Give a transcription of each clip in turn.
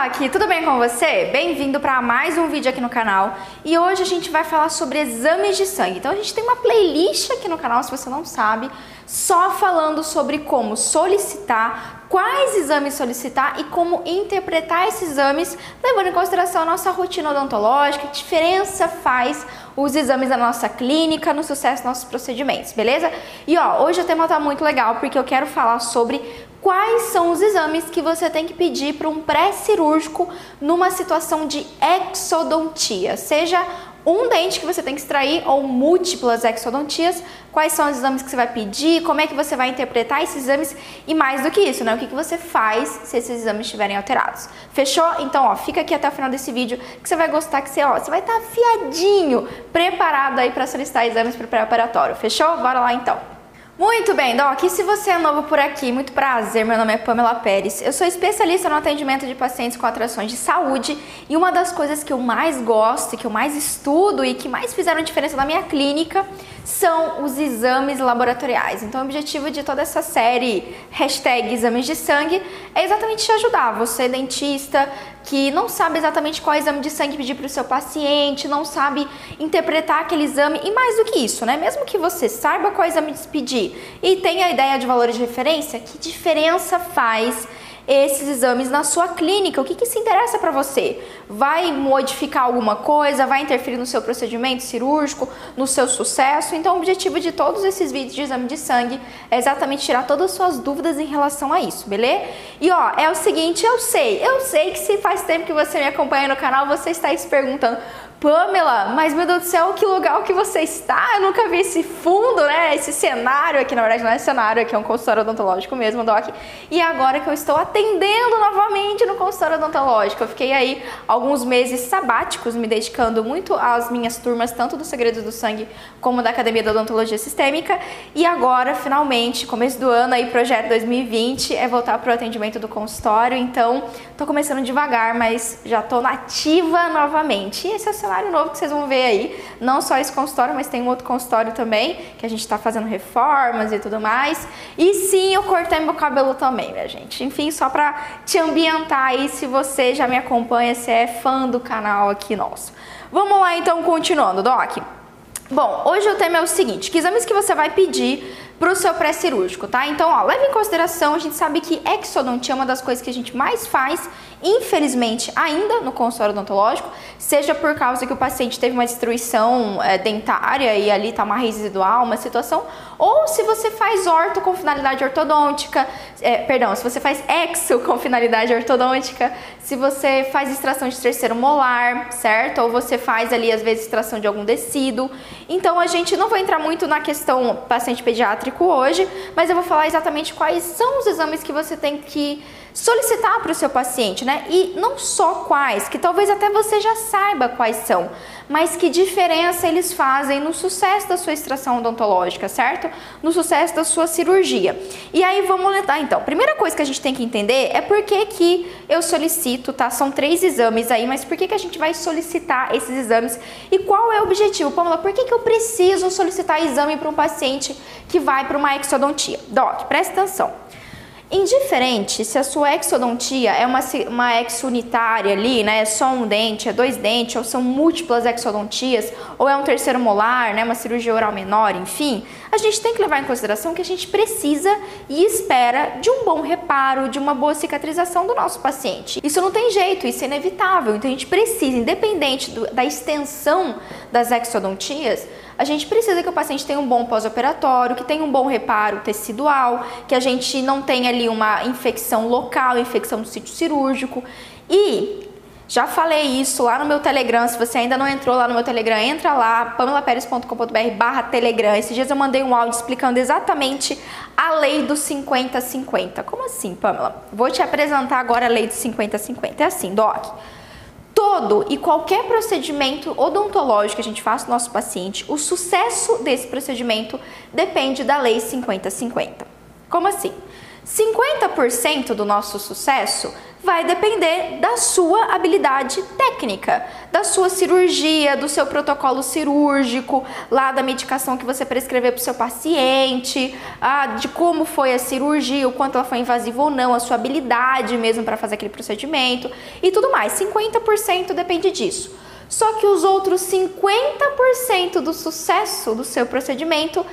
Doc! Tudo bem com você? Bem-vindo para mais um vídeo aqui no canal. E hoje a gente vai falar sobre exames de sangue. Então a gente tem uma playlist aqui no canal, se você não sabe, só falando sobre como solicitar, quais exames solicitar e como interpretar esses exames, levando em consideração a nossa rotina odontológica, que diferença faz os exames da nossa clínica no sucesso dos nossos procedimentos, beleza? E ó, hoje o tema tá muito legal porque eu quero falar sobre quais são os exames que você tem que pedir para um pré-cirúrgico numa situação de exodontia, seja um dente que você tem que extrair ou múltiplas exodontias, quais são os exames que você vai pedir, como é que você vai interpretar esses exames e mais do que isso, né? O que, que você faz se esses exames estiverem alterados. Fechou? Então, ó, fica aqui até o final desse vídeo que você vai gostar, que você, ó, você vai estar afiadinho, preparado aí para solicitar exames para pré-operatório. Fechou? Bora lá então. Muito bem, Doc. E se você é novo por aqui, muito prazer. Meu nome é Pamela Pérez. Eu sou especialista no atendimento de pacientes com atrações de saúde e uma das coisas que eu mais gosto, que eu mais estudo e que mais fizeram diferença na minha clínica são os exames laboratoriais. Então, o objetivo de toda essa série hashtag exames de sangue é exatamente te ajudar, você dentista que não sabe exatamente qual exame de sangue pedir para o seu paciente, não sabe interpretar aquele exame e mais do que isso, né? Mesmo que você saiba qual exame pedir e tenha a ideia de valores de referência, que diferença faz esses exames na sua clínica. O que, que se interessa para você? Vai modificar alguma coisa? Vai interferir no seu procedimento cirúrgico, no seu sucesso? Então, o objetivo de todos esses vídeos de exame de sangue é exatamente tirar todas as suas dúvidas em relação a isso, beleza? E ó, é o seguinte, eu sei, eu sei que se faz tempo que você me acompanha no canal, você está se perguntando Pamela, mas meu Deus do céu, que lugar que você está? Eu nunca vi esse fundo, né? Esse cenário aqui, na verdade não é cenário, aqui é um consultório odontológico mesmo, Doc. E agora que eu estou atendendo novamente no consultório odontológico, eu fiquei aí alguns meses sabáticos me dedicando muito às minhas turmas, tanto do Segredos do Sangue como da Academia da Odontologia Sistêmica. E agora, finalmente, começo do ano aí, projeto 2020, é voltar para o atendimento do consultório. Então, tô começando devagar, mas já tô nativa novamente. E esse é o cenário novo que vocês vão ver aí. Não só esse consultório, mas tem um outro consultório também, que a gente está fazendo reformas e tudo mais. E sim, eu cortei meu cabelo também, minha gente. Enfim, só para te ambientar aí, se você já me acompanha, se é fã do canal aqui nosso. Vamos lá então, continuando, Doc. Bom, hoje o tema é o seguinte, que exames que você vai pedir para o seu pré-cirúrgico, tá? Então, ó, leve em consideração, a gente sabe que exodontia é uma das coisas que a gente mais faz infelizmente, ainda no consultório odontológico, seja por causa que o paciente teve uma destruição é, dentária e ali está uma residual, uma situação, ou se você faz orto com finalidade ortodôntica, é, perdão, se você faz exo com finalidade ortodôntica, se você faz extração de terceiro molar, certo? Ou você faz ali, às vezes, extração de algum tecido. Então, a gente não vai entrar muito na questão paciente pediátrico hoje, mas eu vou falar exatamente quais são os exames que você tem que solicitar para o seu paciente, né? E não só quais, que talvez até você já saiba quais são, mas que diferença eles fazem no sucesso da sua extração odontológica, certo? No sucesso da sua cirurgia. E aí vamos letar então. Primeira coisa que a gente tem que entender é por que, que eu solicito, tá? São três exames aí, mas por que, que a gente vai solicitar esses exames e qual é o objetivo? Pamela, por que, que eu preciso solicitar exame para um paciente que vai para uma exodontia? Doc, presta atenção. Indiferente se a sua exodontia é uma, uma ex unitária ali, né, é só um dente, é dois dentes, ou são múltiplas exodontias, ou é um terceiro molar, né, uma cirurgia oral menor, enfim, a gente tem que levar em consideração que a gente precisa e espera de um bom reparo, de uma boa cicatrização do nosso paciente. Isso não tem jeito, isso é inevitável, então a gente precisa, independente do, da extensão das exodontias, a gente precisa que o paciente tenha um bom pós-operatório, que tenha um bom reparo tecidual, que a gente não tenha ali uma infecção local, infecção no sítio cirúrgico. E já falei isso lá no meu Telegram. Se você ainda não entrou lá no meu Telegram, entra lá, pamelaperes.com.br barra Telegram. Esses dias eu mandei um áudio explicando exatamente a lei do 50-50. Como assim, Pamela? Vou te apresentar agora a lei do 50-50. É assim, Doc todo e qualquer procedimento odontológico que a gente faça no nosso paciente, o sucesso desse procedimento depende da lei 50-50. Como assim? 50% do nosso sucesso vai depender da sua habilidade técnica, da sua cirurgia, do seu protocolo cirúrgico, lá da medicação que você prescrever para o seu paciente, ah, de como foi a cirurgia, o quanto ela foi invasiva ou não, a sua habilidade mesmo para fazer aquele procedimento e tudo mais. 50% depende disso. Só que os outros 50% do sucesso do seu procedimento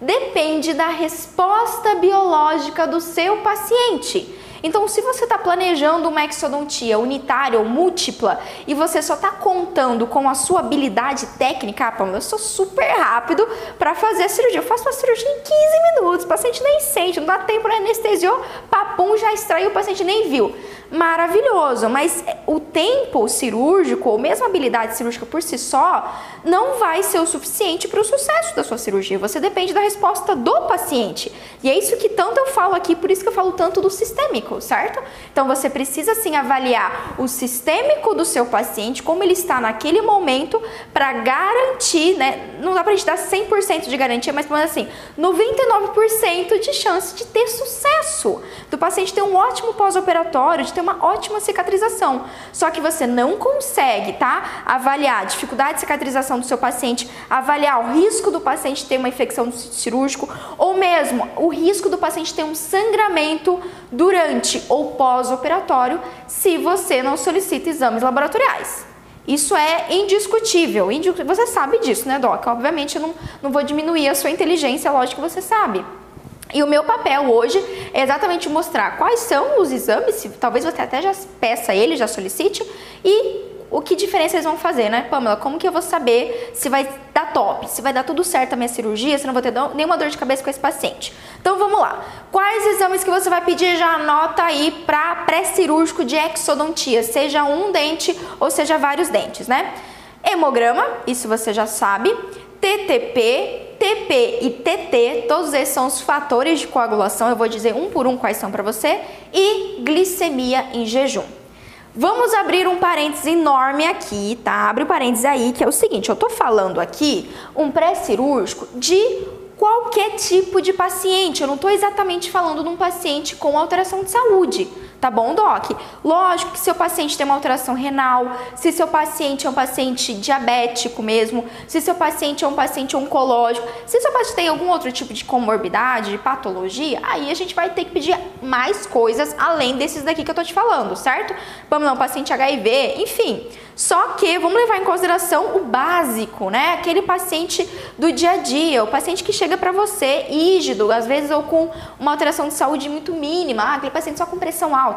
depende da resposta biológica do seu paciente. Então, se você está planejando uma exodontia unitária ou múltipla e você só está contando com a sua habilidade técnica, ah, eu sou super rápido para fazer a cirurgia. Eu faço uma cirurgia em 15 minutos, o paciente nem sente, não dá tempo, né? anestesiou, papum, já extraiu, o paciente nem viu maravilhoso, mas o tempo cirúrgico, ou mesmo a habilidade cirúrgica por si só, não vai ser o suficiente para o sucesso da sua cirurgia. Você depende da resposta do paciente. E é isso que tanto eu falo aqui, por isso que eu falo tanto do sistêmico, certo? Então você precisa sim avaliar o sistêmico do seu paciente, como ele está naquele momento, para garantir, né? Não dá para a gente dar 100% de garantia, mas assim, 99% de chance de ter sucesso. Do paciente ter um ótimo pós-operatório, de ter uma ótima cicatrização. Só que você não consegue, tá? Avaliar a dificuldade de cicatrização do seu paciente, avaliar o risco do paciente ter uma infecção cirúrgica ou mesmo o risco do paciente ter um sangramento durante ou pós-operatório se você não solicita exames laboratoriais. Isso é indiscutível. Você sabe disso, né, Doc? Obviamente eu não, não vou diminuir a sua inteligência, lógico que você sabe. E o meu papel hoje é exatamente mostrar quais são os exames, talvez você até já peça ele, já solicite, e o que diferença eles vão fazer, né, Pamela? Como que eu vou saber se vai dar top, se vai dar tudo certo a minha cirurgia, se não vou ter nenhuma dor de cabeça com esse paciente? Então vamos lá. Quais exames que você vai pedir? Já anota aí para pré-cirúrgico de exodontia, seja um dente ou seja vários dentes, né? Hemograma, isso você já sabe. TTP, TP e TT, todos esses são os fatores de coagulação, eu vou dizer um por um quais são para você, e glicemia em jejum. Vamos abrir um parênteses enorme aqui, tá? Abre o um parênteses aí, que é o seguinte, eu tô falando aqui um pré-cirúrgico de qualquer tipo de paciente, eu não estou exatamente falando de um paciente com alteração de saúde. Tá bom, Doc? Lógico que seu paciente tem uma alteração renal, se seu paciente é um paciente diabético mesmo, se seu paciente é um paciente oncológico, se seu paciente tem algum outro tipo de comorbidade, de patologia, aí a gente vai ter que pedir mais coisas além desses daqui que eu tô te falando, certo? Vamos lá, um paciente HIV, enfim. Só que vamos levar em consideração o básico, né? Aquele paciente do dia a dia, o paciente que chega para você ígido, às vezes ou com uma alteração de saúde muito mínima, ah, aquele paciente só com pressão alta.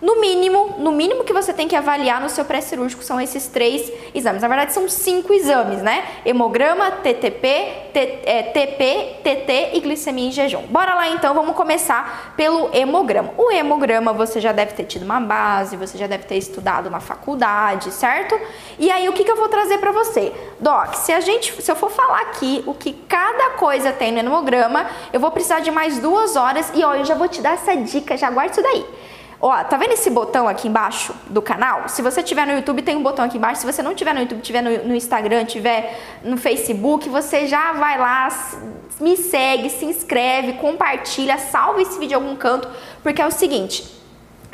No mínimo, no mínimo que você tem que avaliar no seu pré-cirúrgico são esses três exames. Na verdade, são cinco exames, né? Hemograma, TTP, T, é, TP, TT e glicemia em jejum. Bora lá então, vamos começar pelo hemograma. O hemograma você já deve ter tido uma base, você já deve ter estudado na faculdade, certo? certo? E aí o que, que eu vou trazer para você? Doc, se a gente, se eu for falar aqui o que cada coisa tem no hemograma, eu vou precisar de mais duas horas e ó, eu já vou te dar essa dica, já guarda isso daí. Ó, tá vendo esse botão aqui embaixo do canal? Se você tiver no YouTube, tem um botão aqui embaixo. Se você não tiver no YouTube, tiver no, no Instagram, tiver no Facebook, você já vai lá, me segue, se inscreve, compartilha, salva esse vídeo em algum canto, porque é o seguinte,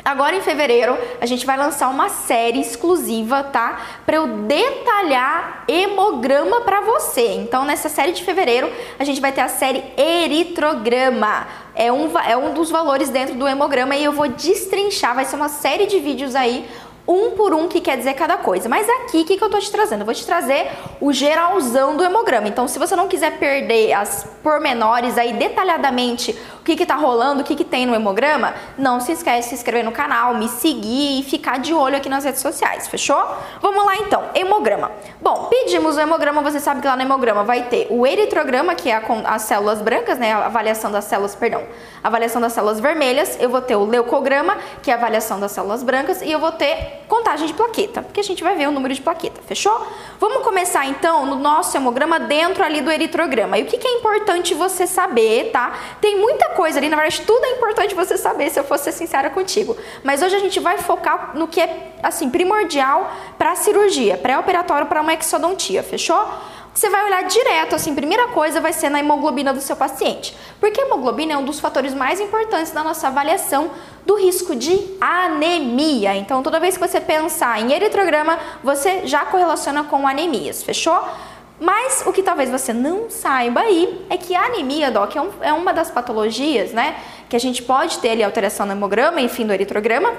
Agora em fevereiro a gente vai lançar uma série exclusiva, tá? Para eu detalhar hemograma para você. Então nessa série de fevereiro a gente vai ter a série eritrograma. É um, é um dos valores dentro do hemograma e eu vou destrinchar, vai ser uma série de vídeos aí um por um que quer dizer cada coisa. Mas aqui, o que, que eu tô te trazendo? Eu vou te trazer o geralzão do hemograma. Então, se você não quiser perder as pormenores aí detalhadamente o que que tá rolando, o que que tem no hemograma, não se esquece de se inscrever no canal, me seguir e ficar de olho aqui nas redes sociais, fechou? Vamos lá então, hemograma. Bom, pedimos o hemograma, você sabe que lá no hemograma vai ter o eritrograma, que é as células brancas, né, a avaliação das células, perdão, avaliação das células vermelhas, eu vou ter o leucograma, que é a avaliação das células brancas, e eu vou ter contagem de plaqueta, porque a gente vai ver o número de plaqueta, fechou? Vamos começar então no nosso hemograma dentro ali do eritrograma. E o que, que é importante você saber, tá? Tem muita coisa ali, na verdade tudo é importante você saber, se eu fosse ser sincera contigo. Mas hoje a gente vai focar no que é, assim, primordial para a cirurgia, pré-operatório para uma exodontia, fechou? Você vai olhar direto, assim, primeira coisa vai ser na hemoglobina do seu paciente, porque a hemoglobina é um dos fatores mais importantes da nossa avaliação do risco de anemia. Então, toda vez que você pensar em eritrograma, você já correlaciona com anemias, fechou? Mas o que talvez você não saiba aí é que a anemia, Doc, é, um, é uma das patologias, né, que a gente pode ter ali alteração no hemograma, enfim, do eritrograma,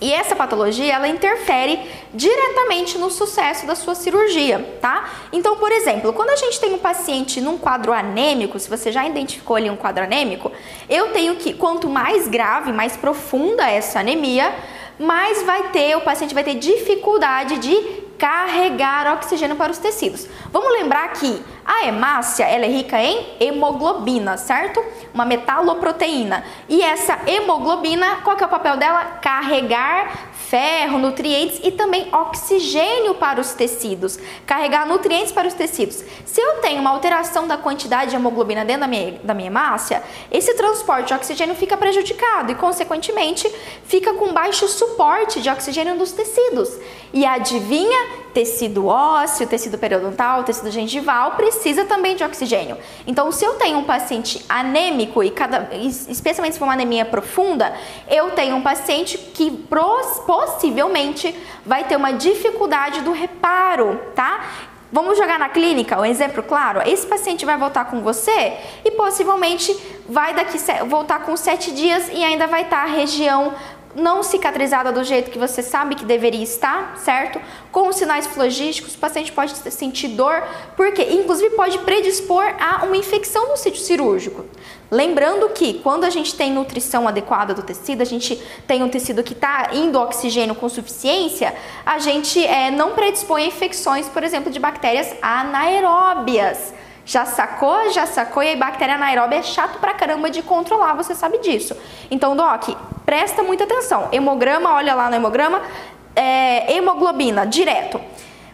e essa patologia, ela interfere diretamente no sucesso da sua cirurgia, tá? Então, por exemplo, quando a gente tem um paciente num quadro anêmico, se você já identificou ali um quadro anêmico, eu tenho que, quanto mais grave, mais profunda essa anemia, mais vai ter, o paciente vai ter dificuldade de carregar oxigênio para os tecidos. Vamos lembrar que a hemácia ela é rica em hemoglobina, certo? Uma metaloproteína. E essa hemoglobina, qual que é o papel dela? Carregar ferro, nutrientes e também oxigênio para os tecidos. Carregar nutrientes para os tecidos. Se eu tenho uma alteração da quantidade de hemoglobina dentro da minha, da minha hemácia, esse transporte de oxigênio fica prejudicado e, consequentemente, fica com baixo suporte de oxigênio nos tecidos. E adivinha? Tecido ósseo, tecido periodontal, tecido gengival precisa também de oxigênio. Então, se eu tenho um paciente anêmico e cada, especialmente se for uma anemia profunda, eu tenho um paciente que possivelmente vai ter uma dificuldade do reparo, tá? Vamos jogar na clínica, um exemplo claro. Esse paciente vai voltar com você e possivelmente vai daqui voltar com sete dias e ainda vai estar a região não cicatrizada do jeito que você sabe que deveria estar, certo? Com sinais flogísticos, o paciente pode sentir dor, porque inclusive pode predispor a uma infecção no sítio cirúrgico. Lembrando que quando a gente tem nutrição adequada do tecido, a gente tem um tecido que está indo oxigênio com suficiência, a gente é, não predispõe a infecções, por exemplo, de bactérias anaeróbias. Já sacou? Já sacou? E a bactéria anaeróbia é chato pra caramba de controlar, você sabe disso. Então, Doc, presta muita atenção. Hemograma, olha lá no hemograma, é, hemoglobina, direto.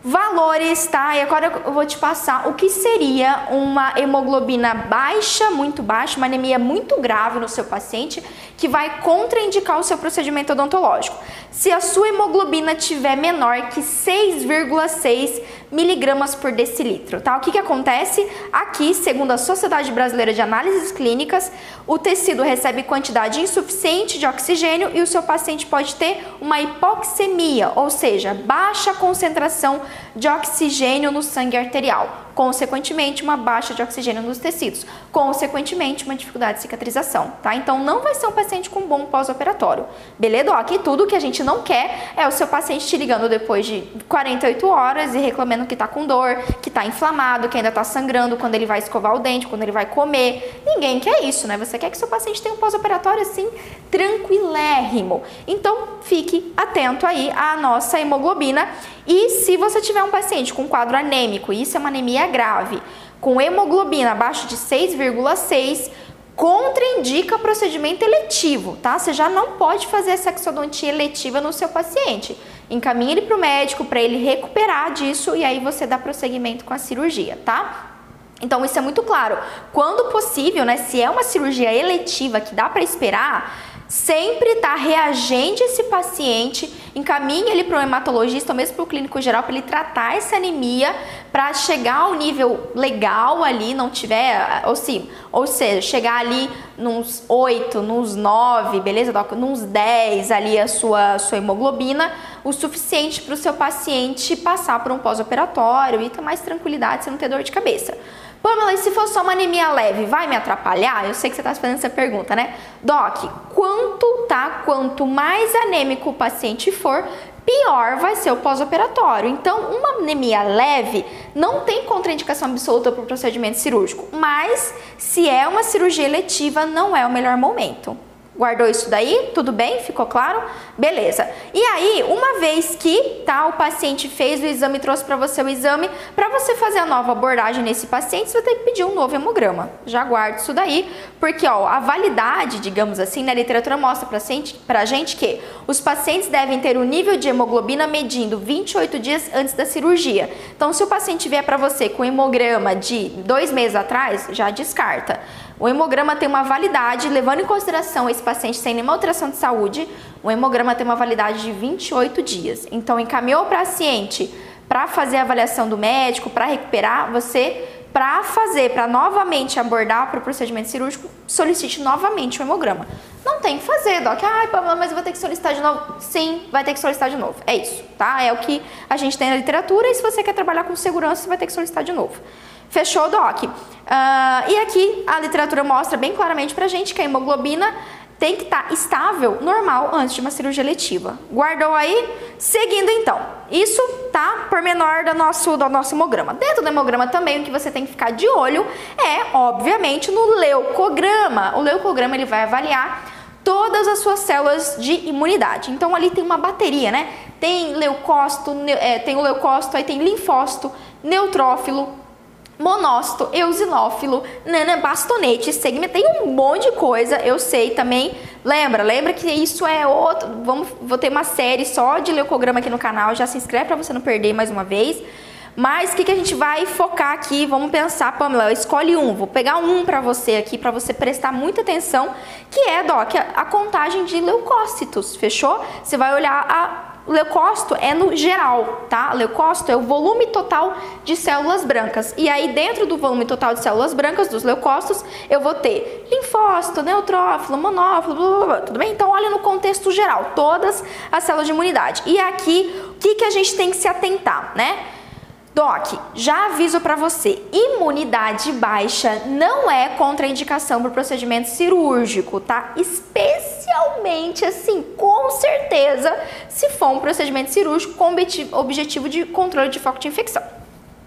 Valores, tá? E agora eu vou te passar o que seria uma hemoglobina baixa, muito baixa, uma anemia muito grave no seu paciente, que vai contraindicar o seu procedimento odontológico. Se a sua hemoglobina tiver menor que 6,6 miligramas por decilitro, tá? O que que acontece? Aqui, segundo a Sociedade Brasileira de Análises Clínicas, o tecido recebe quantidade insuficiente de oxigênio e o seu paciente pode ter uma hipoxemia, ou seja, baixa concentração de oxigênio no sangue arterial consequentemente uma baixa de oxigênio nos tecidos, consequentemente uma dificuldade de cicatrização, tá? Então não vai ser um paciente com bom pós-operatório. Beleza? Aqui tudo que a gente não quer é o seu paciente te ligando depois de 48 horas e reclamando que tá com dor, que tá inflamado, que ainda tá sangrando quando ele vai escovar o dente, quando ele vai comer. Ninguém quer isso, né? Você quer que seu paciente tenha um pós-operatório assim tranquilérrimo. Então fique atento aí à nossa hemoglobina e se você tiver um paciente com quadro anêmico, isso é uma anemia grave, com hemoglobina abaixo de 6,6, contraindica procedimento eletivo, tá? Você já não pode fazer essa exodontia eletiva no seu paciente. Encaminhe ele para o médico para ele recuperar disso e aí você dá prosseguimento com a cirurgia, tá? Então isso é muito claro. Quando possível, né, se é uma cirurgia eletiva que dá para esperar, sempre está reagente esse paciente, encaminhe ele para um hematologista ou mesmo para o clínico geral para ele tratar essa anemia para chegar ao nível legal ali, não tiver, ou sim, ou seja, chegar ali nos 8, nos 9, beleza, doc? Nos 10 ali a sua, sua hemoglobina, o suficiente para o seu paciente passar por um pós-operatório e ter mais tranquilidade, sem não ter dor de cabeça. Pamela, e se for só uma anemia leve, vai me atrapalhar? Eu sei que você está fazendo essa pergunta, né? Doc, quanto tá? Quanto mais anêmico o paciente for, pior vai ser o pós-operatório. Então, uma anemia leve não tem contraindicação absoluta para o procedimento cirúrgico, mas se é uma cirurgia eletiva, não é o melhor momento. Guardou isso daí? Tudo bem? Ficou claro? Beleza. E aí, uma vez que tá, o paciente fez o exame, trouxe para você o exame, para você fazer a nova abordagem nesse paciente, você vai ter que pedir um novo hemograma. Já guarda isso daí, porque ó, a validade, digamos assim, na literatura mostra para gente, gente que os pacientes devem ter o um nível de hemoglobina medindo 28 dias antes da cirurgia. Então, se o paciente vier para você com hemograma de dois meses atrás, já descarta. O hemograma tem uma validade, levando em consideração esse paciente sem nenhuma alteração de saúde, o hemograma tem uma validade de 28 dias. Então, encaminhou o paciente para fazer a avaliação do médico, para recuperar, você para fazer, para novamente abordar para o procedimento cirúrgico, solicite novamente o hemograma. Não tem que fazer, Doc. Ai, Pamela, mas eu vou ter que solicitar de novo. Sim, vai ter que solicitar de novo. É isso, tá? É o que a gente tem na literatura e se você quer trabalhar com segurança, você vai ter que solicitar de novo. Fechou, Doc? Uh, e aqui a literatura mostra bem claramente pra gente que a hemoglobina tem que estar tá estável, normal, antes de uma cirurgia letiva. Guardou aí? Seguindo então. Isso tá por menor do nosso, do nosso hemograma. Dentro do hemograma também, o que você tem que ficar de olho é, obviamente, no leucograma. O leucograma ele vai avaliar todas as suas células de imunidade. Então ali tem uma bateria, né? Tem leucócito, é, tem o leucócito, aí tem linfócito, neutrófilo, monócito, eosinófilo, bastonete, segmento, tem um monte de coisa, eu sei também. Lembra, lembra que isso é outro, vamos, vou ter uma série só de leucograma aqui no canal, já se inscreve para você não perder mais uma vez. Mas o que, que a gente vai focar aqui? Vamos pensar, Pamela, escolhe um. Vou pegar um para você aqui, para você prestar muita atenção, que é, Doc, a contagem de leucócitos, fechou? Você vai olhar a leucócito é no geral, tá? Leucócito é o volume total de células brancas. E aí, dentro do volume total de células brancas, dos leucócitos, eu vou ter linfócito, neutrófilo, monófilo, blá, blá, blá, tudo bem? Então, olha no contexto geral, todas as células de imunidade. E aqui, o que, que a gente tem que se atentar, né? Doc, já aviso para você, imunidade baixa não é contraindicação para procedimento cirúrgico, tá? Especialmente assim, com certeza, se for um procedimento cirúrgico com objetivo de controle de foco de infecção,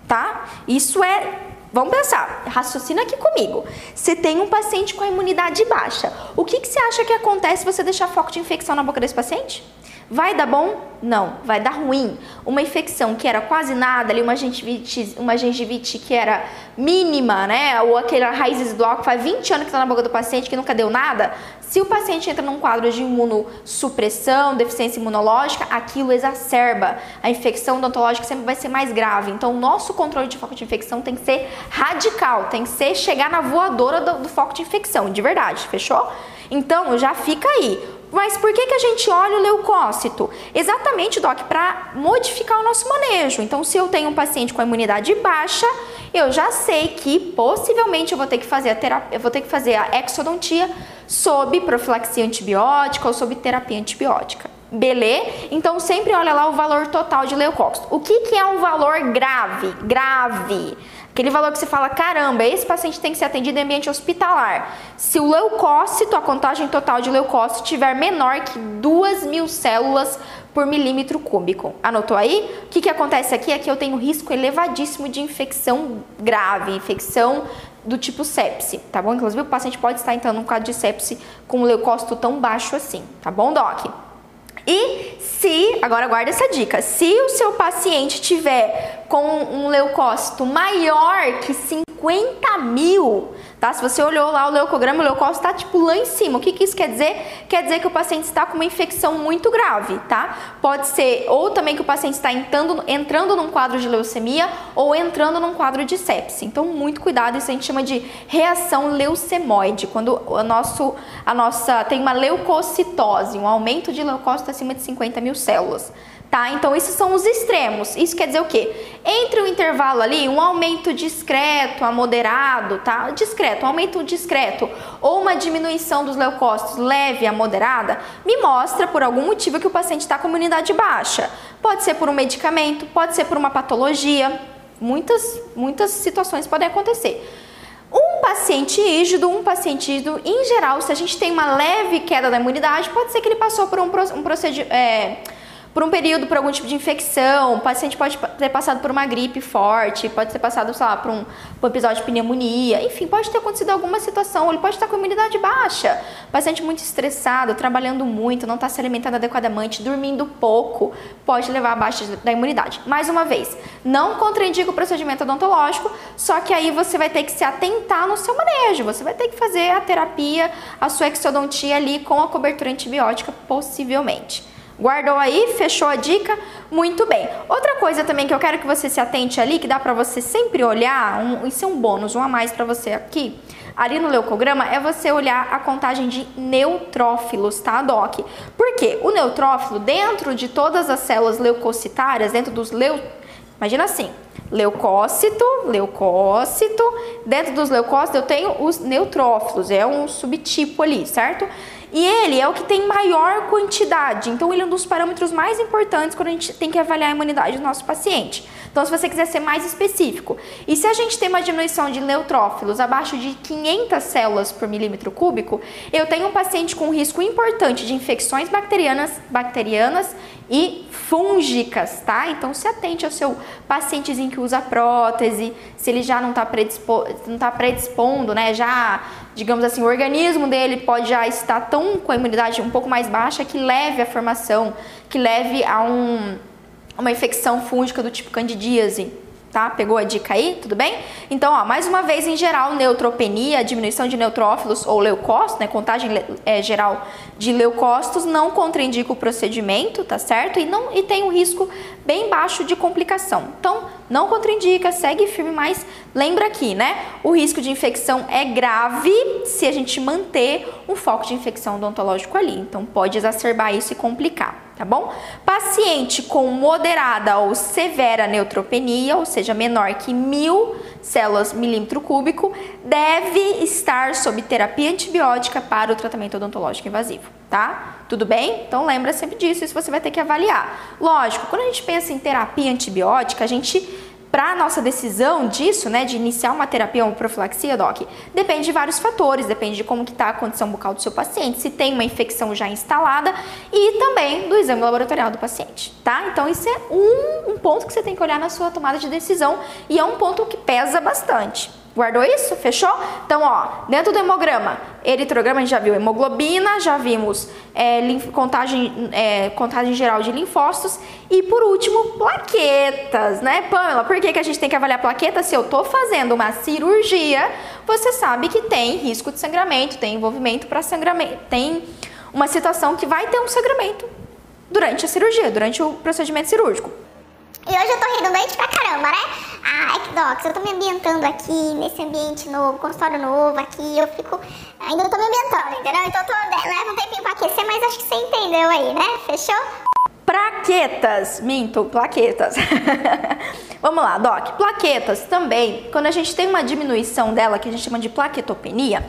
tá? Isso é Vamos pensar, raciocina aqui comigo. Você tem um paciente com a imunidade baixa. O que, que você acha que acontece se você deixar foco de infecção na boca desse paciente? Vai dar bom? Não, vai dar ruim. Uma infecção que era quase nada, ali uma gengivite, uma gengivite que era mínima, né? Ou aquela raízes do álcool, faz 20 anos que está na boca do paciente que nunca deu nada. Se o paciente entra num quadro de imunossupressão, deficiência imunológica, aquilo exacerba. A infecção odontológica sempre vai ser mais grave. Então, o nosso controle de foco de infecção tem que ser radical, tem que ser chegar na voadora do, do foco de infecção, de verdade, fechou? Então, já fica aí. Mas por que, que a gente olha o leucócito? Exatamente, Doc, para modificar o nosso manejo. Então, se eu tenho um paciente com a imunidade baixa, eu já sei que possivelmente eu vou ter que fazer a terapia, eu vou ter que fazer a exodontia sob profilaxia antibiótica ou sob terapia antibiótica. Beleza? Então sempre olha lá o valor total de leucócito. O que, que é um valor grave? Grave. Aquele valor que você fala, caramba, esse paciente tem que ser atendido em ambiente hospitalar. Se o leucócito, a contagem total de leucócito, tiver menor que 2 mil células por milímetro cúbico. Anotou aí? O que, que acontece aqui é que eu tenho risco elevadíssimo de infecção grave, infecção do tipo sepse, tá bom? Inclusive o paciente pode estar entrando num quadro de sepse com um leucócito tão baixo assim, tá bom, Doc? E se, agora guarda essa dica, se o seu paciente tiver com um leucócito maior que 50 mil, tá? Se você olhou lá o leucograma, o leucócito está tipo lá em cima. O que, que isso quer dizer? Quer dizer que o paciente está com uma infecção muito grave, tá? Pode ser ou também que o paciente está entrando, entrando num quadro de leucemia ou entrando num quadro de sepse. Então, muito cuidado, isso a gente chama de reação leucemoide, quando o nosso, a nossa tem uma leucocitose, um aumento de leucócito acima de 50 mil células tá? Então, esses são os extremos. Isso quer dizer o quê? Entre o intervalo ali, um aumento discreto a moderado, tá? Discreto, um aumento discreto ou uma diminuição dos leucócitos leve a moderada, me mostra por algum motivo que o paciente está com imunidade baixa. Pode ser por um medicamento, pode ser por uma patologia. Muitas, muitas situações podem acontecer. Um paciente rígido, um paciente rígido, em geral, se a gente tem uma leve queda da imunidade, pode ser que ele passou por um, um procedimento. É, por um período, por algum tipo de infecção, o paciente pode ter passado por uma gripe forte, pode ter passado, sei lá, por um, por um episódio de pneumonia, enfim, pode ter acontecido alguma situação, ele pode estar com imunidade baixa, paciente muito estressado, trabalhando muito, não está se alimentando adequadamente, dormindo pouco, pode levar a baixa da imunidade. Mais uma vez, não contraindica o procedimento odontológico, só que aí você vai ter que se atentar no seu manejo, você vai ter que fazer a terapia, a sua exodontia ali com a cobertura antibiótica, possivelmente. Guardou aí? Fechou a dica? Muito bem. Outra coisa também que eu quero que você se atente ali, que dá para você sempre olhar, um, isso é um bônus, um a mais para você aqui, ali no leucograma, é você olhar a contagem de neutrófilos, tá, Doc? Por quê? O neutrófilo, dentro de todas as células leucocitárias, dentro dos leu Imagina assim, leucócito, leucócito. Dentro dos leucócitos eu tenho os neutrófilos, é um subtipo ali, certo? E ele é o que tem maior quantidade, então ele é um dos parâmetros mais importantes quando a gente tem que avaliar a imunidade do nosso paciente. Então, se você quiser ser mais específico, e se a gente tem uma diminuição de neutrófilos abaixo de 500 células por milímetro cúbico, eu tenho um paciente com risco importante de infecções bacterianas, bacterianas e fúngicas, tá? Então se atente ao seu pacientezinho que usa prótese, se ele já não está predispo tá predispondo, né? Já, digamos assim, o organismo dele pode já estar tão com a imunidade um pouco mais baixa que leve à formação, que leve a um, uma infecção fúngica do tipo candidíase tá? Pegou a dica aí? Tudo bem? Então, ó, mais uma vez, em geral, neutropenia, diminuição de neutrófilos ou leucócitos, né? Contagem é, geral de leucócitos não contraindica o procedimento, tá certo? E, não, e tem um risco bem baixo de complicação. Então, não contraindica, segue firme, mas lembra aqui, né? O risco de infecção é grave se a gente manter um foco de infecção odontológico ali. Então, pode exacerbar isso e complicar tá bom? Paciente com moderada ou severa neutropenia, ou seja, menor que mil células milímetro cúbico, deve estar sob terapia antibiótica para o tratamento odontológico invasivo, tá? Tudo bem? Então lembra sempre disso, isso você vai ter que avaliar. Lógico, quando a gente pensa em terapia antibiótica, a gente para a nossa decisão disso, né, de iniciar uma terapia ou profilaxia, Doc, depende de vários fatores, depende de como que está a condição bucal do seu paciente, se tem uma infecção já instalada e também do exame laboratorial do paciente, tá? Então isso é um, um ponto que você tem que olhar na sua tomada de decisão e é um ponto que pesa bastante. Guardou isso? Fechou? Então, ó, dentro do hemograma, eritrograma a gente já viu hemoglobina, já vimos é, contagem, é, contagem geral de linfócitos e por último, plaquetas, né, Pamela? Por que, que a gente tem que avaliar plaquetas? Se eu tô fazendo uma cirurgia, você sabe que tem risco de sangramento, tem envolvimento para sangramento, tem uma situação que vai ter um sangramento durante a cirurgia, durante o procedimento cirúrgico. E hoje eu tô redundante pra caramba, né? Ah, Equinox, eu tô me ambientando aqui, nesse ambiente novo, consultório novo aqui, eu fico... Ainda tô me ambientando, entendeu? Então tô, leva um tempinho pra aquecer, mas acho que você entendeu aí, né? Fechou? Plaquetas, minto, plaquetas. Vamos lá, Doc. Plaquetas também, quando a gente tem uma diminuição dela, que a gente chama de plaquetopenia,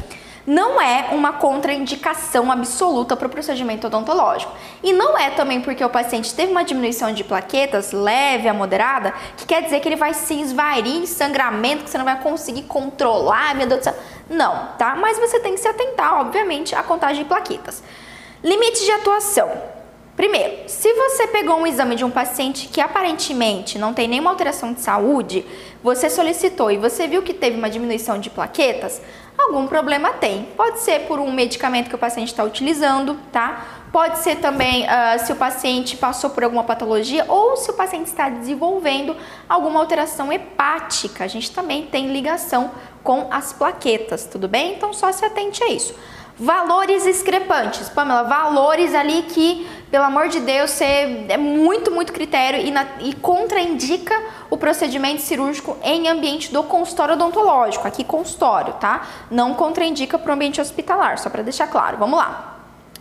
não é uma contraindicação absoluta para o procedimento odontológico. E não é também porque o paciente teve uma diminuição de plaquetas leve a moderada, que quer dizer que ele vai se esvair em sangramento, que você não vai conseguir controlar, meu Deus do céu. Não, tá? Mas você tem que se atentar, obviamente, à contagem de plaquetas. Limite de atuação. Primeiro, se você pegou um exame de um paciente que aparentemente não tem nenhuma alteração de saúde, você solicitou e você viu que teve uma diminuição de plaquetas, algum problema tem. Pode ser por um medicamento que o paciente está utilizando, tá? Pode ser também uh, se o paciente passou por alguma patologia ou se o paciente está desenvolvendo alguma alteração hepática. A gente também tem ligação com as plaquetas, tudo bem? Então só se atente a isso. Valores discrepantes, Pamela, valores ali que, pelo amor de Deus, é muito, muito critério e, na, e contraindica o procedimento cirúrgico em ambiente do consultório odontológico, aqui consultório, tá? Não contraindica para o ambiente hospitalar, só para deixar claro. Vamos lá.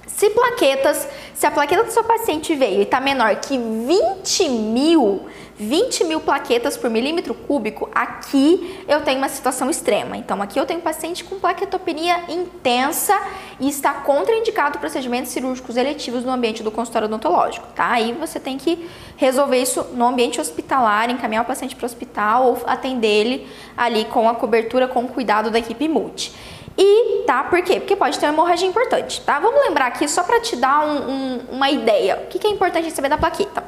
Se plaquetas, se a plaqueta do seu paciente veio e está menor que 20 mil, 20 mil plaquetas por milímetro cúbico, aqui eu tenho uma situação extrema. Então, aqui eu tenho um paciente com plaquetopenia intensa e está contraindicado procedimentos cirúrgicos eletivos no ambiente do consultório odontológico, tá? Aí você tem que resolver isso no ambiente hospitalar, encaminhar o paciente para o hospital ou atender ele ali com a cobertura, com o cuidado da equipe multi. E, tá? Por quê? Porque pode ter uma hemorragia importante, tá? Vamos lembrar aqui só para te dar um, um, uma ideia. O que, que é importante saber da plaqueta?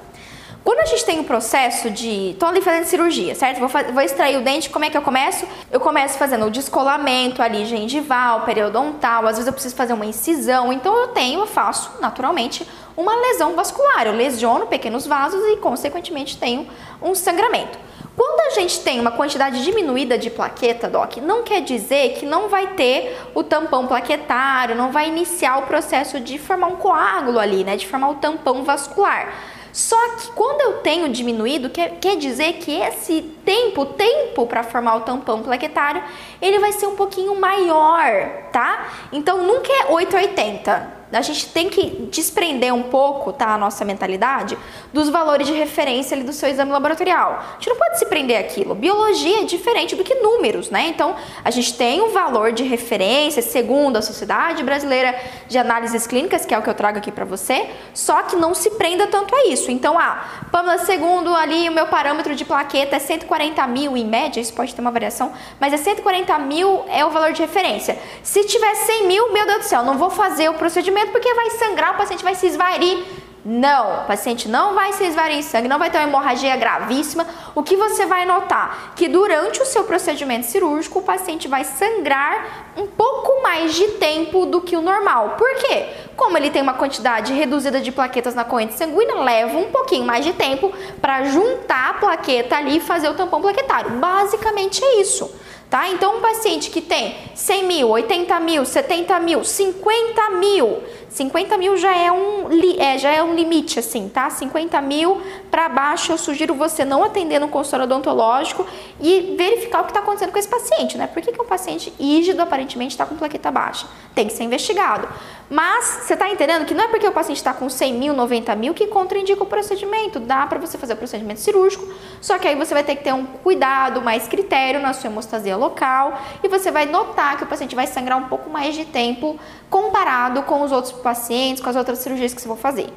Quando a gente tem o um processo de. Tô ali fazendo cirurgia, certo? Vou, fazer, vou, extrair o dente, como é que eu começo? Eu começo fazendo o descolamento ali, gengival, periodontal, às vezes eu preciso fazer uma incisão, então eu tenho, eu faço naturalmente uma lesão vascular. Eu lesiono pequenos vasos e, consequentemente, tenho um sangramento. Quando a gente tem uma quantidade diminuída de plaqueta, Doc, não quer dizer que não vai ter o tampão plaquetário, não vai iniciar o processo de formar um coágulo ali, né? De formar o tampão vascular. Só que quando eu tenho diminuído, quer, quer dizer que esse tempo, tempo para formar o tampão plaquetário, ele vai ser um pouquinho maior, tá? Então nunca é 880 a gente tem que desprender um pouco, tá, a nossa mentalidade dos valores de referência ali do seu exame laboratorial. A gente não pode se prender aquilo. Biologia é diferente do que números, né? Então, a gente tem um valor de referência segundo a Sociedade Brasileira de Análises Clínicas, que é o que eu trago aqui para você, só que não se prenda tanto a isso. Então, ah, Pamela, segundo ali o meu parâmetro de plaqueta é 140 mil em média, isso pode ter uma variação, mas é 140 mil é o valor de referência. Se tiver 100 mil, meu Deus do céu, não vou fazer o procedimento porque vai sangrar, o paciente vai se esvair. Não, o paciente não vai se esvair em sangue, não vai ter uma hemorragia gravíssima. O que você vai notar? Que durante o seu procedimento cirúrgico, o paciente vai sangrar um pouco mais de tempo do que o normal. Por quê? Como ele tem uma quantidade reduzida de plaquetas na corrente sanguínea, leva um pouquinho mais de tempo para juntar a plaqueta ali e fazer o tampão plaquetário. Basicamente é isso tá? Então, um paciente que tem 100 mil, 80 mil, 70 mil, 50 mil, 50 mil já é um, é, já é um limite, assim, tá? 50 mil para baixo, eu sugiro você não atender no consultório odontológico e verificar o que está acontecendo com esse paciente, né? Por que, que um paciente rígido aparentemente está com plaqueta baixa? Tem que ser investigado. Mas você está entendendo que não é porque o paciente está com 100 mil, 90 mil que contraindica o procedimento. Dá para você fazer o procedimento cirúrgico, só que aí você vai ter que ter um cuidado, mais critério na sua hemostasia local e você vai notar que o paciente vai sangrar um pouco mais de tempo comparado com os outros pacientes, com as outras cirurgias que você for fazer.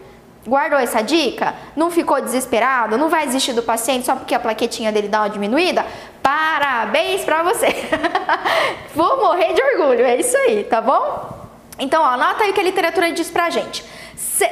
Guardou essa dica? Não ficou desesperado? Não vai desistir do paciente só porque a plaquetinha dele dá uma diminuída? Parabéns pra você! Vou morrer de orgulho, é isso aí, tá bom? Então, ó, anota aí o que a literatura diz pra gente.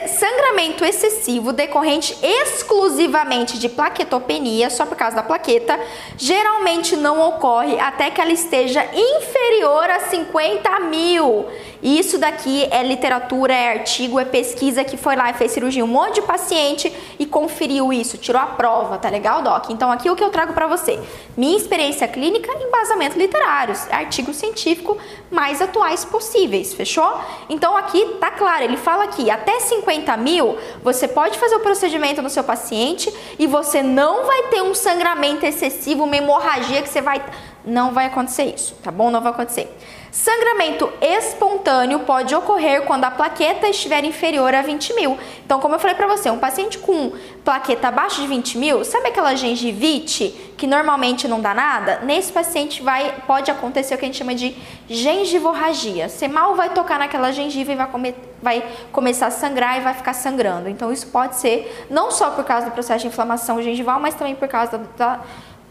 Sangramento excessivo decorrente exclusivamente de plaquetopenia, só por causa da plaqueta, geralmente não ocorre até que ela esteja inferior a 50 mil. Isso daqui é literatura, é artigo, é pesquisa que foi lá e fez cirurgia um monte de paciente e conferiu isso, tirou a prova, tá legal, Doc? Então aqui o que eu trago para você, minha experiência clínica, embasamento literários, artigo científico mais atuais possíveis, fechou? Então aqui tá claro, ele fala aqui, até 50 mil, você pode fazer o procedimento no seu paciente e você não vai ter um sangramento excessivo, uma hemorragia que você vai... Não vai acontecer isso, tá bom? Não vai acontecer. Sangramento espontâneo pode ocorrer quando a plaqueta estiver inferior a 20 mil. Então, como eu falei para você, um paciente com plaqueta abaixo de 20 mil, sabe aquela gengivite que normalmente não dá nada? Nesse paciente vai, pode acontecer o que a gente chama de gengivorragia. Você mal vai tocar naquela gengiva e vai, come, vai começar a sangrar e vai ficar sangrando. Então, isso pode ser não só por causa do processo de inflamação gengival, mas também por causa da, da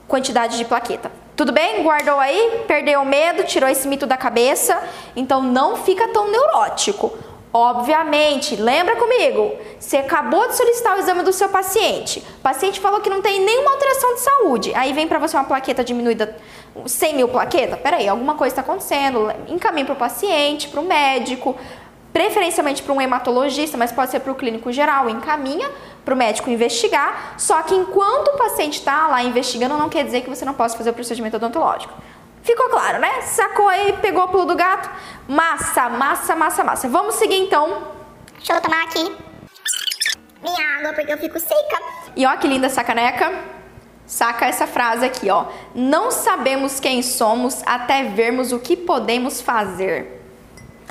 quantidade de plaqueta. Tudo bem? Guardou aí? Perdeu o medo? Tirou esse mito da cabeça? Então não fica tão neurótico. Obviamente, lembra comigo, você acabou de solicitar o exame do seu paciente. O paciente falou que não tem nenhuma alteração de saúde. Aí vem para você uma plaqueta diminuída, 100 mil plaqueta. Peraí, alguma coisa está acontecendo. Encaminhe para o paciente, para o médico, preferencialmente para um hematologista, mas pode ser para o clínico geral. Encaminha para o médico investigar, só que enquanto o paciente está lá investigando, não quer dizer que você não possa fazer o procedimento odontológico. Ficou claro, né? Sacou aí, pegou o pulo do gato? Massa, massa, massa, massa. Vamos seguir então. Deixa eu tomar aqui minha água porque eu fico seca. E ó que linda essa caneca. Saca essa frase aqui, ó. Não sabemos quem somos até vermos o que podemos fazer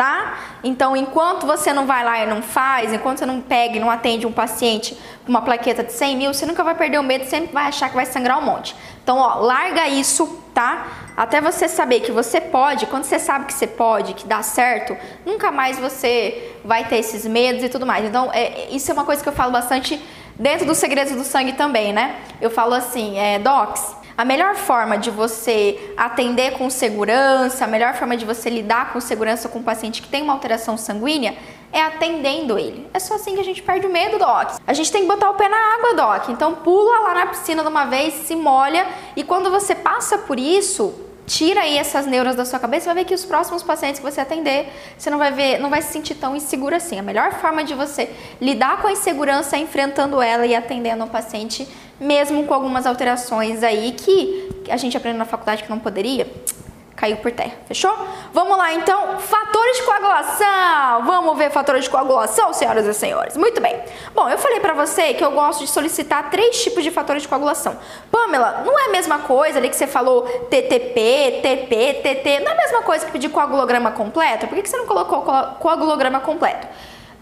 tá? Então, enquanto você não vai lá e não faz, enquanto você não pega e não atende um paciente com uma plaqueta de 100 mil, você nunca vai perder o medo, sempre vai achar que vai sangrar um monte. Então, ó, larga isso, tá? Até você saber que você pode, quando você sabe que você pode, que dá certo, nunca mais você vai ter esses medos e tudo mais. Então, é, isso é uma coisa que eu falo bastante dentro dos segredos do sangue também, né? Eu falo assim, é, docs, a melhor forma de você atender com segurança, a melhor forma de você lidar com segurança com um paciente que tem uma alteração sanguínea é atendendo ele. É só assim que a gente perde o medo, Doc. A gente tem que botar o pé na água, Doc. Então pula lá na piscina de uma vez, se molha e quando você passa por isso, tira aí essas neuras da sua cabeça, vai ver que os próximos pacientes que você atender, você não vai ver, não vai se sentir tão inseguro assim. A melhor forma de você lidar com a insegurança é enfrentando ela e atendendo o paciente mesmo com algumas alterações aí que a gente aprende na faculdade que não poderia. caiu por terra, fechou? Vamos lá então, fatores de coagulação. Vamos ver fatores de coagulação, senhoras e senhores. Muito bem. Bom, eu falei para você que eu gosto de solicitar três tipos de fatores de coagulação. Pamela, não é a mesma coisa ali que você falou TTP, TP, TT, não é a mesma coisa que pedir coagulograma completo? Por que você não colocou coagulograma completo?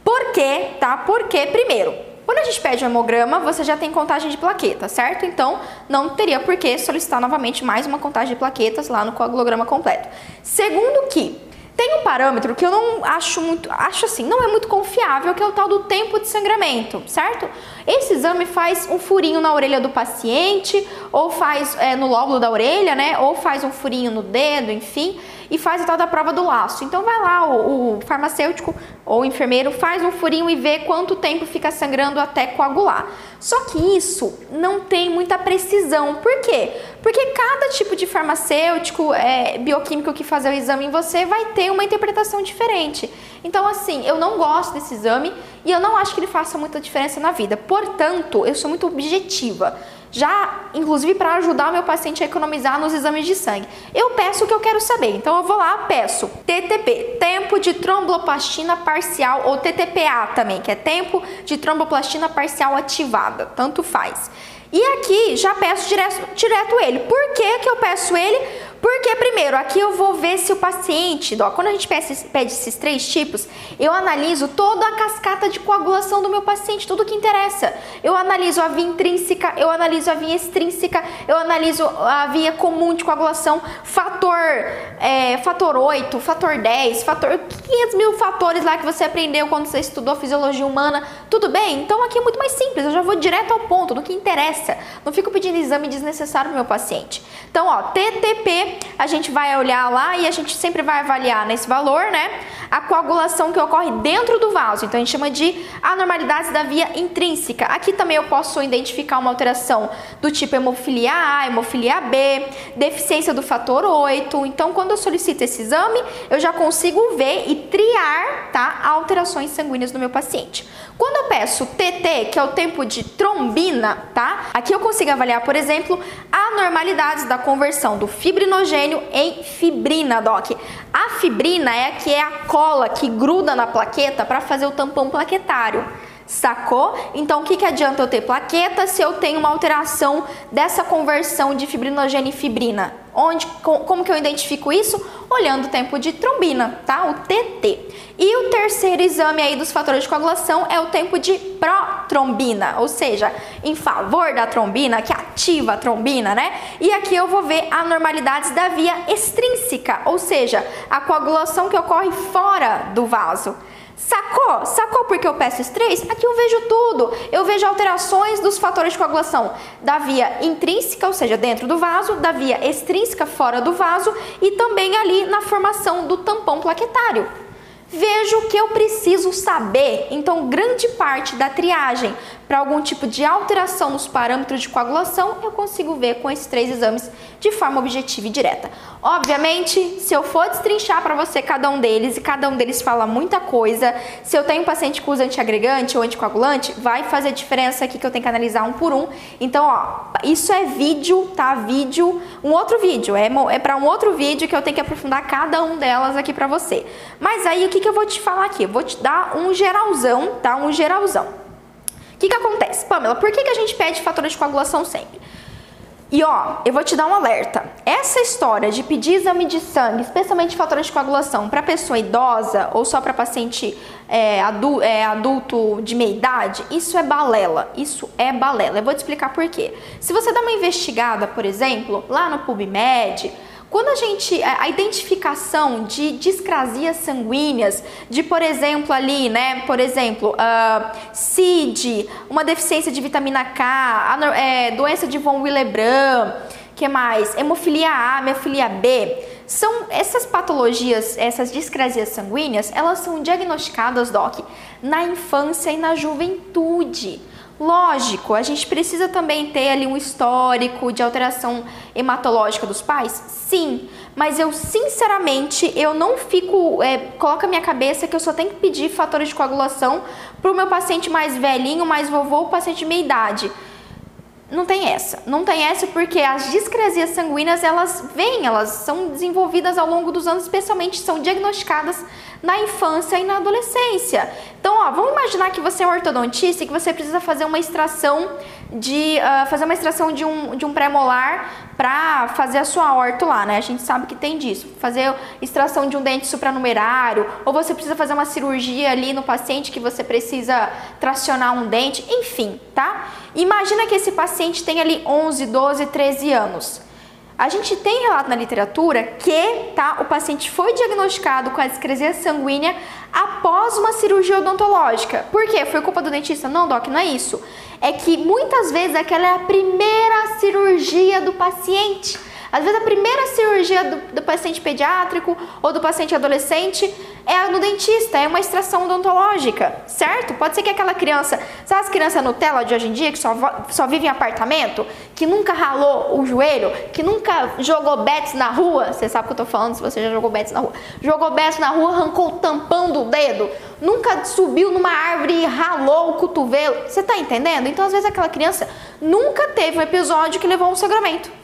Por quê, tá? Porque, primeiro, quando a gente pede um hemograma, você já tem contagem de plaquetas, certo? Então, não teria por que solicitar novamente mais uma contagem de plaquetas lá no coagulograma completo. Segundo que, tem um parâmetro que eu não acho muito, acho assim, não é muito confiável, que é o tal do tempo de sangramento, certo? Esse exame faz um furinho na orelha do paciente, ou faz é, no lóbulo da orelha, né? Ou faz um furinho no dedo, enfim e faz a tal da prova do laço. Então vai lá, o, o farmacêutico ou o enfermeiro faz um furinho e vê quanto tempo fica sangrando até coagular. Só que isso não tem muita precisão. Por quê? Porque cada tipo de farmacêutico, é, bioquímico que fazer o exame em você vai ter uma interpretação diferente. Então, assim, eu não gosto desse exame e eu não acho que ele faça muita diferença na vida. Portanto, eu sou muito objetiva já inclusive para ajudar o meu paciente a economizar nos exames de sangue. Eu peço o que eu quero saber, então eu vou lá, peço TTP, tempo de tromboplastina parcial, ou TTPA também, que é tempo de tromboplastina parcial ativada, tanto faz. E aqui já peço direto, direto ele. Por que, que eu peço ele? Porque, primeiro, aqui eu vou ver se o paciente, ó, quando a gente pede, esses três tipos, eu analiso toda a cascata de coagulação do meu paciente, tudo que interessa. Eu analiso a via intrínseca, eu analiso a via extrínseca, eu analiso a via comum de coagulação, fator, é, fator 8, fator 10, fator 500 mil fatores lá que você aprendeu quando você estudou fisiologia humana, tudo bem? Então aqui é muito mais simples, eu já vou direto ao ponto, no que interessa. Não fico pedindo exame desnecessário pro meu paciente. Então, ó, TTP a gente vai olhar lá e a gente sempre vai avaliar nesse valor, né? A coagulação que ocorre dentro do vaso. Então a gente chama de anormalidades da via intrínseca. Aqui também eu posso identificar uma alteração do tipo hemofilia A, hemofilia B, deficiência do fator 8. Então quando eu solicito esse exame, eu já consigo ver e triar, tá, alterações sanguíneas no meu paciente. Quando eu peço TT, que é o tempo de trombina, tá? Aqui eu consigo avaliar, por exemplo, anormalidades da conversão do fibrinogênio em fibrina, doc. A fibrina é a que é a cola que gruda na plaqueta para fazer o tampão plaquetário. Sacou? Então, o que, que adianta eu ter plaqueta se eu tenho uma alteração dessa conversão de fibrinogênio e fibrina? Onde, como que eu identifico isso? Olhando o tempo de trombina, tá? O TT. E o terceiro exame aí dos fatores de coagulação é o tempo de protrombina, ou seja, em favor da trombina, que ativa a trombina, né? E aqui eu vou ver anormalidades da via extrínseca, ou seja, a coagulação que ocorre fora do vaso. Sacou? Sacou porque eu peço esses três? Aqui eu vejo tudo. Eu vejo alterações dos fatores de coagulação da via intrínseca, ou seja, dentro do vaso, da via extrínseca, fora do vaso, e também ali na formação do tampão plaquetário. Vejo que eu preciso saber, então grande parte da triagem para algum tipo de alteração nos parâmetros de coagulação, eu consigo ver com esses três exames de forma objetiva e direta. Obviamente, se eu for destrinchar para você cada um deles e cada um deles fala muita coisa, se eu tenho um paciente que usa antiagregante ou anticoagulante, vai fazer diferença aqui que eu tenho que analisar um por um. Então, ó, isso é vídeo, tá? Vídeo, um outro vídeo, é, é para um outro vídeo que eu tenho que aprofundar cada um delas aqui para você. Mas aí, o que, que eu vou te falar aqui? Eu vou te dar um geralzão, tá? Um geralzão. O que, que acontece? Pamela, por que, que a gente pede fatores de coagulação sempre? E ó, eu vou te dar um alerta. Essa história de pedir exame de sangue, especialmente fatores de coagulação, para pessoa idosa ou só para paciente é, adulto, é, adulto de meia idade, isso é balela. Isso é balela. Eu vou te explicar por quê. Se você dá uma investigada, por exemplo, lá no PubMed, quando a gente a identificação de discrasias sanguíneas, de por exemplo ali, né, por exemplo, uh, CID, uma deficiência de vitamina K, é, doença de von Willebrand, que mais? Hemofilia A, hemofilia B, são essas patologias, essas discrasias sanguíneas, elas são diagnosticadas, doc, na infância e na juventude. Lógico, a gente precisa também ter ali um histórico de alteração hematológica dos pais? Sim, mas eu sinceramente eu não fico, é, coloca minha cabeça que eu só tenho que pedir fatores de coagulação para o meu paciente mais velhinho, mais vovô, o paciente de meia idade. Não tem essa. Não tem essa porque as discrasias sanguíneas, elas vêm, elas são desenvolvidas ao longo dos anos, especialmente são diagnosticadas na infância e na adolescência. Então, ó, vamos imaginar que você é um ortodontista e que você precisa fazer uma extração de uh, fazer uma extração de um, de um pré-molar para fazer a sua horta lá, né? A gente sabe que tem disso. Fazer extração de um dente supranumerário, ou você precisa fazer uma cirurgia ali no paciente que você precisa tracionar um dente, enfim, tá? Imagina que esse paciente tem ali 11, 12, 13 anos. A gente tem relato na literatura que tá, o paciente foi diagnosticado com a discresia sanguínea após uma cirurgia odontológica. Por quê? Foi culpa do dentista? Não, Doc, não é isso. É que muitas vezes aquela é a primeira cirurgia do paciente. Às vezes a primeira cirurgia do, do, paciente pediátrico ou do paciente adolescente é no dentista, é uma extração odontológica, certo? Pode ser que aquela criança, sabe as crianças Nutella de hoje em dia que só, só vivem em apartamento, que nunca ralou o joelho, que nunca jogou bets na rua, você sabe o que eu tô falando se você já jogou bets na rua. Jogou bets na rua, arrancou o tampão do dedo, nunca subiu numa árvore e ralou o cotovelo. Você tá entendendo? Então às vezes aquela criança nunca teve um episódio que levou a um sangramento.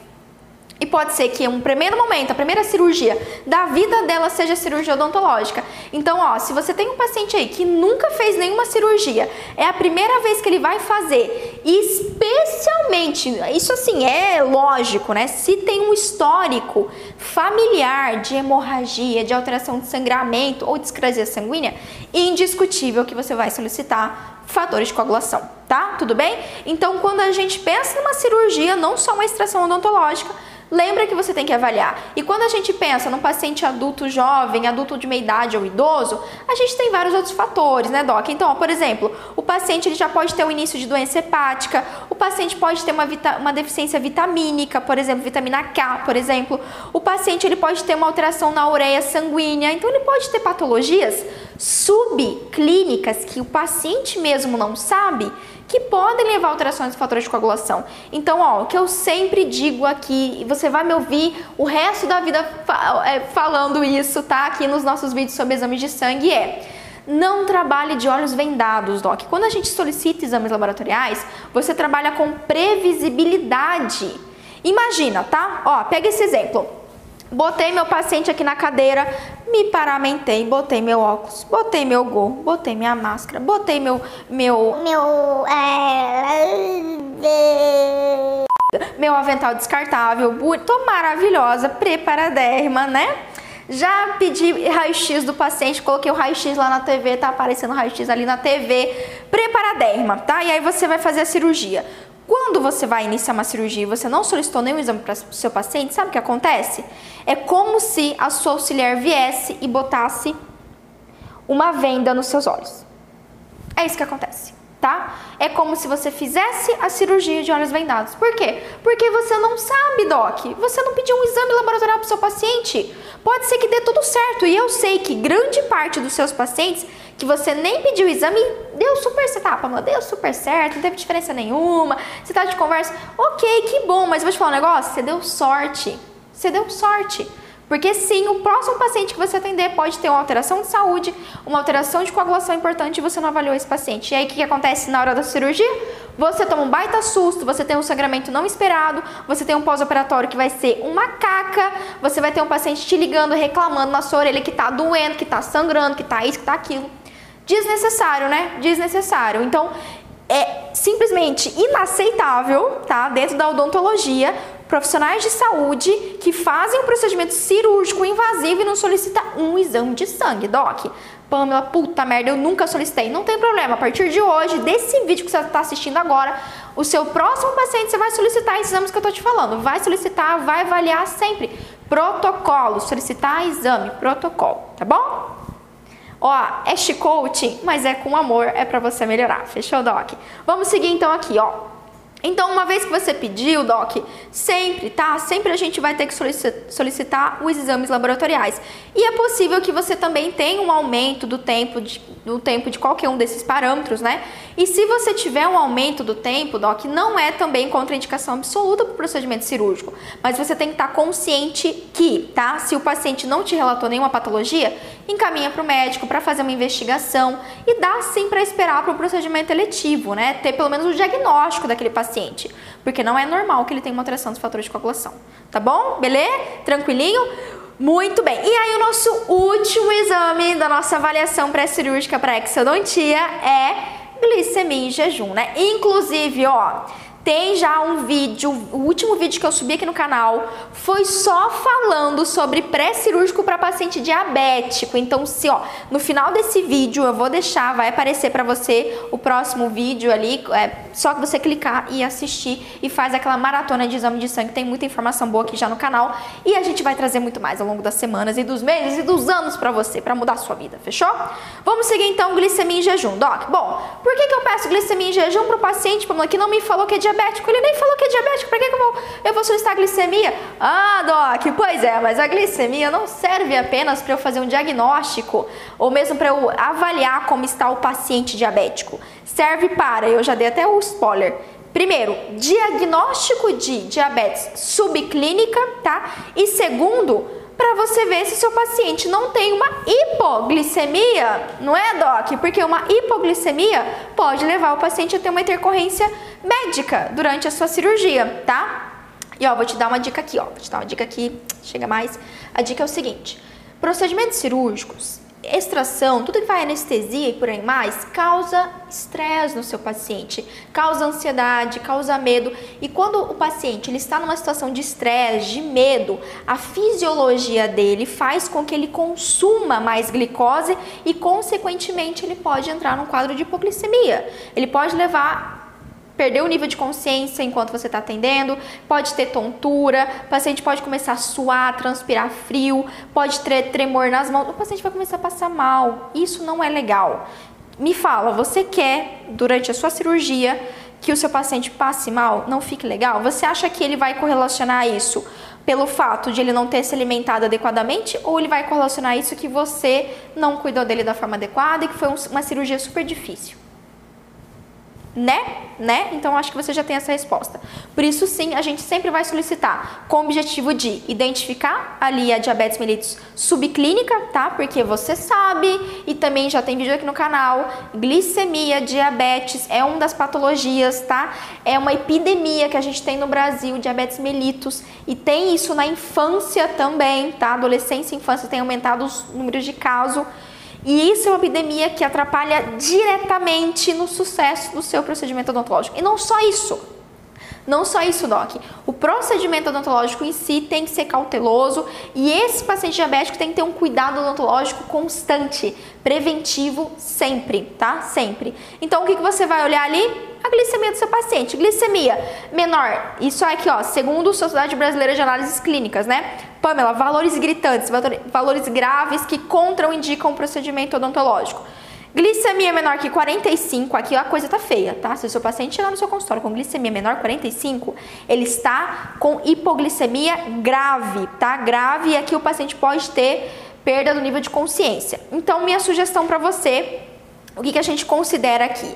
E pode ser que um primeiro momento, a primeira cirurgia da vida dela seja cirurgia odontológica. Então, ó, se você tem um paciente aí que nunca fez nenhuma cirurgia, é a primeira vez que ele vai fazer, especialmente, isso assim é lógico, né? Se tem um histórico familiar de hemorragia, de alteração de sangramento ou discrasia sanguínea, indiscutível que você vai solicitar fatores de coagulação, tá? Tudo bem? Então, quando a gente pensa numa cirurgia, não só uma extração odontológica, lembra que você tem que avaliar. E quando a gente pensa num paciente adulto jovem, adulto de meia idade ou idoso, a gente tem vários outros fatores, né, Doc? Então, ó, por exemplo, o paciente ele já pode ter o início de doença hepática, o paciente pode ter uma, uma deficiência vitamínica, por exemplo, vitamina K, por exemplo. O paciente ele pode ter uma alteração na ureia sanguínea, então ele pode ter patologias subclínicas que o paciente mesmo não sabe que podem levar a alterações dos fatores de coagulação. Então, ó, o que eu sempre digo aqui, e você vai me ouvir o resto da vida é, falando isso, tá? Aqui nos nossos vídeos sobre exames de sangue é não trabalhe de olhos vendados, Doc. Quando a gente solicita exames laboratoriais, você trabalha com previsibilidade. Imagina, tá? Ó, pega esse exemplo. Botei meu paciente aqui na cadeira, me paramentei, botei meu óculos, botei meu gol, botei minha máscara, botei meu. Meu. Meu. É... Meu avental descartável, tô maravilhosa, preparadérrima, né? Já pedi raio-x do paciente, coloquei o raio-x lá na TV, tá aparecendo raio-x ali na TV, preparadérrima, tá? E aí você vai fazer a cirurgia. Quando você vai iniciar uma cirurgia e você não solicitou nenhum exame para o seu paciente, sabe o que acontece? É como se a sua auxiliar viesse e botasse uma venda nos seus olhos. É isso que acontece, tá? É como se você fizesse a cirurgia de olhos vendados. Por quê? Porque você não sabe, Doc. Você não pediu um exame laboratorial para o seu paciente. Pode ser que dê tudo certo. E eu sei que grande parte dos seus pacientes que você nem pediu o exame deu super certo. Tá, Pamela, deu super certo, não teve diferença nenhuma. Você tá de conversa, ok, que bom, mas vou te falar um negócio: você deu sorte. Você deu sorte. Porque sim, o próximo paciente que você atender pode ter uma alteração de saúde, uma alteração de coagulação importante e você não avaliou esse paciente. E aí o que, acontece na hora da cirurgia? Você toma um baita susto, você tem um sangramento não esperado, você tem um pós-operatório que vai ser uma caca, você vai ter um paciente te ligando, reclamando na sua orelha que tá doendo, que tá sangrando, que tá isso, que tá aquilo. Desnecessário, né? Desnecessário. Então, é simplesmente inaceitável, tá? Dentro da odontologia, profissionais de saúde que fazem um procedimento cirúrgico invasivo e não solicitam um exame de sangue, doc. Pamela, puta merda, eu nunca solicitei. Não tem problema, a partir de hoje, desse vídeo que você está assistindo agora, o seu próximo paciente você vai solicitar esses exames que eu tô te falando. Vai solicitar, vai avaliar sempre. Protocolo, solicitar exame, protocolo, tá bom? Ó, é chicote, mas é com amor, é para você melhorar. Fechou, Doc? Vamos seguir então aqui, ó. Então, uma vez que você pediu, Doc, sempre, tá? Sempre a gente vai ter que solicitar os exames laboratoriais. E é possível que você também tenha um aumento do tempo de no tempo de qualquer um desses parâmetros, né? E se você tiver um aumento do tempo, Doc, não é também contraindicação absoluta para o procedimento cirúrgico, mas você tem que estar consciente que, tá? Se o paciente não te relatou nenhuma patologia, encaminha para o médico para fazer uma investigação e dá sim para esperar para o procedimento eletivo, né? Ter pelo menos o diagnóstico daquele paciente, porque não é normal que ele tenha uma alteração dos fatores de coagulação, tá bom? Beleza? Tranquilinho? Muito bem. E aí o nosso último exame da nossa avaliação pré-cirúrgica para exodontia é glicemia em jejum, né? Inclusive, ó, tem já um vídeo, o último vídeo que eu subi aqui no canal foi só falando sobre pré-cirúrgico para paciente diabético. Então, se ó, no final desse vídeo eu vou deixar, vai aparecer para você o próximo vídeo ali, é só que você clicar e assistir e faz aquela maratona de exame de sangue. Tem muita informação boa aqui já no canal e a gente vai trazer muito mais ao longo das semanas e dos meses e dos anos para você, para mudar a sua vida, fechou? Vamos seguir então glicemia em jejum, doc. Bom, por que, que eu peço glicemia em jejum para o paciente que não me falou que é diabético? Diabético. Ele nem falou que é diabético. Para que, eu, vou, eu vou solicitar glicemia? Ah, Doc, pois é, mas a glicemia não serve apenas para eu fazer um diagnóstico ou mesmo para eu avaliar como está o paciente diabético. Serve para, eu já dei até o spoiler. Primeiro, diagnóstico de diabetes subclínica, tá? E segundo, para você ver se seu paciente não tem uma hipoglicemia, não é, Doc? Porque uma hipoglicemia pode levar o paciente a ter uma intercorrência médica durante a sua cirurgia, tá? E ó, vou te dar uma dica aqui, ó. Vou te dar uma dica aqui, chega mais. A dica é o seguinte: procedimentos cirúrgicos extração, tudo que vai anestesia e por aí mais, causa estresse no seu paciente, causa ansiedade, causa medo. E quando o paciente ele está numa situação de estresse, de medo, a fisiologia dele faz com que ele consuma mais glicose e, consequentemente, ele pode entrar num quadro de hipoglicemia. Ele pode levar perder o nível de consciência enquanto você está atendendo, pode ter tontura, o paciente pode começar a suar, transpirar frio, pode ter tremor nas mãos, o paciente vai começar a passar mal. Isso não é legal. Me fala, você quer, durante a sua cirurgia, que o seu paciente passe mal, não fique legal? Você acha que ele vai correlacionar isso pelo fato de ele não ter se alimentado adequadamente ou ele vai correlacionar isso que você não cuidou dele da forma adequada e que foi uma cirurgia super difícil? Né? Né? Então acho que você já tem essa resposta. Por isso sim, a gente sempre vai solicitar com o objetivo de identificar ali a diabetes mellitus subclínica, tá? Porque você sabe e também já tem vídeo aqui no canal, glicemia, diabetes é uma das patologias, tá? É uma epidemia que a gente tem no Brasil, diabetes mellitus, e tem isso na infância também, tá? Adolescência e infância tem aumentado os números de casos e isso é uma epidemia que atrapalha diretamente no sucesso do seu procedimento odontológico. E não só isso. Não só isso, Doc. O procedimento odontológico em si tem que ser cauteloso e esse paciente diabético tem que ter um cuidado odontológico constante, preventivo sempre, tá? Sempre. Então, o que, que você vai olhar ali? A glicemia do seu paciente. Glicemia menor, isso aqui, ó, segundo a Sociedade Brasileira de Análises Clínicas, né? Pamela, valores gritantes, valores graves que contraindicam o procedimento odontológico. Glicemia menor que 45, aqui a coisa tá feia, tá? Se o seu paciente chegar no seu consultório com glicemia menor que 45, ele está com hipoglicemia grave, tá? Grave e aqui o paciente pode ter perda do nível de consciência. Então, minha sugestão para você, o que, que a gente considera aqui?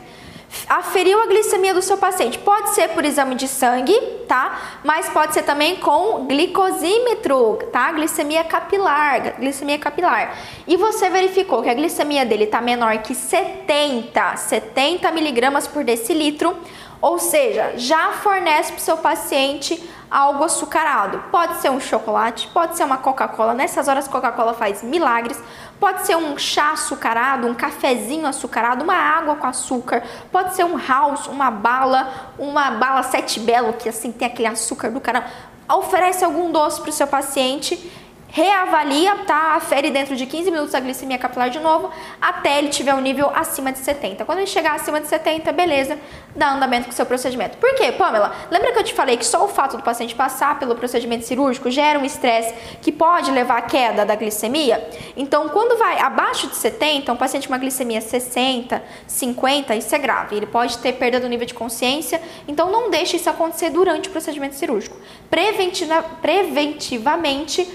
Aferiu a glicemia do seu paciente. Pode ser por exame de sangue, tá? Mas pode ser também com glicosímetro, tá? Glicemia capilar, glicemia capilar. E você verificou que a glicemia dele está menor que 70, 70 miligramas por decilitro, ou seja, já fornece para o seu paciente algo açucarado. Pode ser um chocolate, pode ser uma Coca-Cola. Nessas horas, Coca-Cola faz milagres. Pode ser um chá açucarado, um cafezinho açucarado, uma água com açúcar. Pode ser um house, uma bala, uma bala sete belo, que assim tem aquele açúcar do caramba. Oferece algum doce para o seu paciente reavalia, tá? Afere dentro de 15 minutos a glicemia capilar de novo, até ele tiver um nível acima de 70. Quando ele chegar acima de 70, beleza, dá andamento com o seu procedimento. Por quê, Pamela? Lembra que eu te falei que só o fato do paciente passar pelo procedimento cirúrgico gera um estresse que pode levar à queda da glicemia? Então, quando vai abaixo de 70, um paciente com uma glicemia 60, 50, isso é grave. Ele pode ter perda do nível de consciência, então não deixe isso acontecer durante o procedimento cirúrgico. Preventiva, preventivamente,